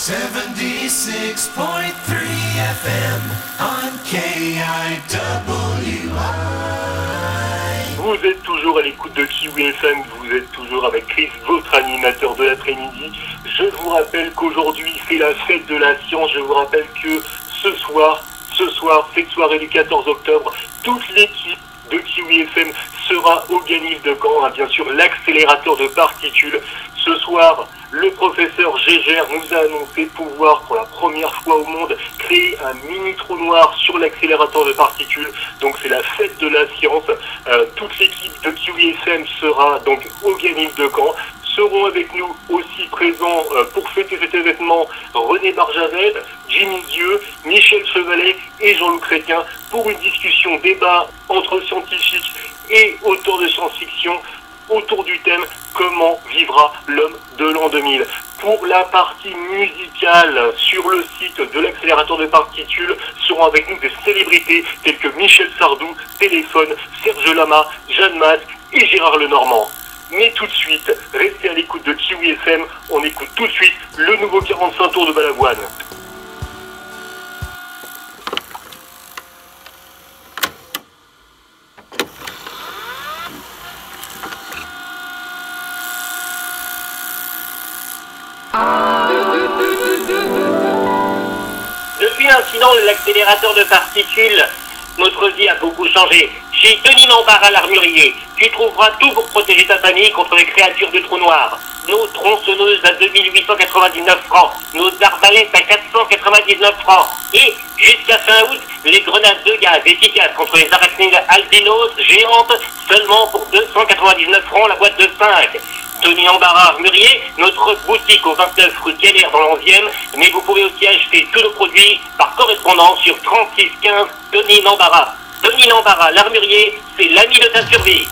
FM on Vous êtes toujours à l'écoute de Kiwi FM, vous êtes toujours avec Chris, votre animateur de l'après-midi. Je vous rappelle qu'aujourd'hui c'est la fête de la science, je vous rappelle que ce soir, ce soir, cette soirée du 14 octobre, toute l'équipe de Kiwi FM sera au Ganif de Caen, hein, bien sûr l'accélérateur de particules. Ce soir, le professeur Gégère nous a annoncé pouvoir pour la première fois au monde créer un mini trou noir sur l'accélérateur de particules. Donc c'est la fête de la science. Euh, toute l'équipe de FM sera donc au Ganif de Caen seront avec nous aussi présents euh, pour fêter cet événement René Barjavel, Jimmy Dieu, Michel Chevalet et Jean-Loup Chrétien pour une discussion, débat entre scientifiques et auteurs de science-fiction autour du thème Comment vivra l'homme de l'an 2000 Pour la partie musicale, sur le site de l'accélérateur de particules, seront avec nous des célébrités telles que Michel Sardou, Téléphone, Serge Lama, Jeanne Masque et Gérard Lenormand. Mais tout de suite, restez à l'écoute de Kiwi FM, on écoute tout de suite le nouveau 45 tours de Balavoine. De l'accélérateur de particules, notre vie a beaucoup changé. Chez Denis Lambert l'armurier, tu trouveras tout pour protéger ta famille contre les créatures du trou noir. Nos tronçonneuses à 2899 francs, nos arbalètes à 499 francs, et jusqu'à fin août, les grenades de gaz efficaces contre les arachnides albinos géantes seulement pour 299 francs la boîte de 5. Tony Embarras Murier, notre boutique au 29 rue Galère dans l'11e, mais vous pouvez aussi acheter tous nos produits par correspondance sur 3615 Tony Embarras. Tony Embarras, l'armurier, c'est l'ami de ta survie.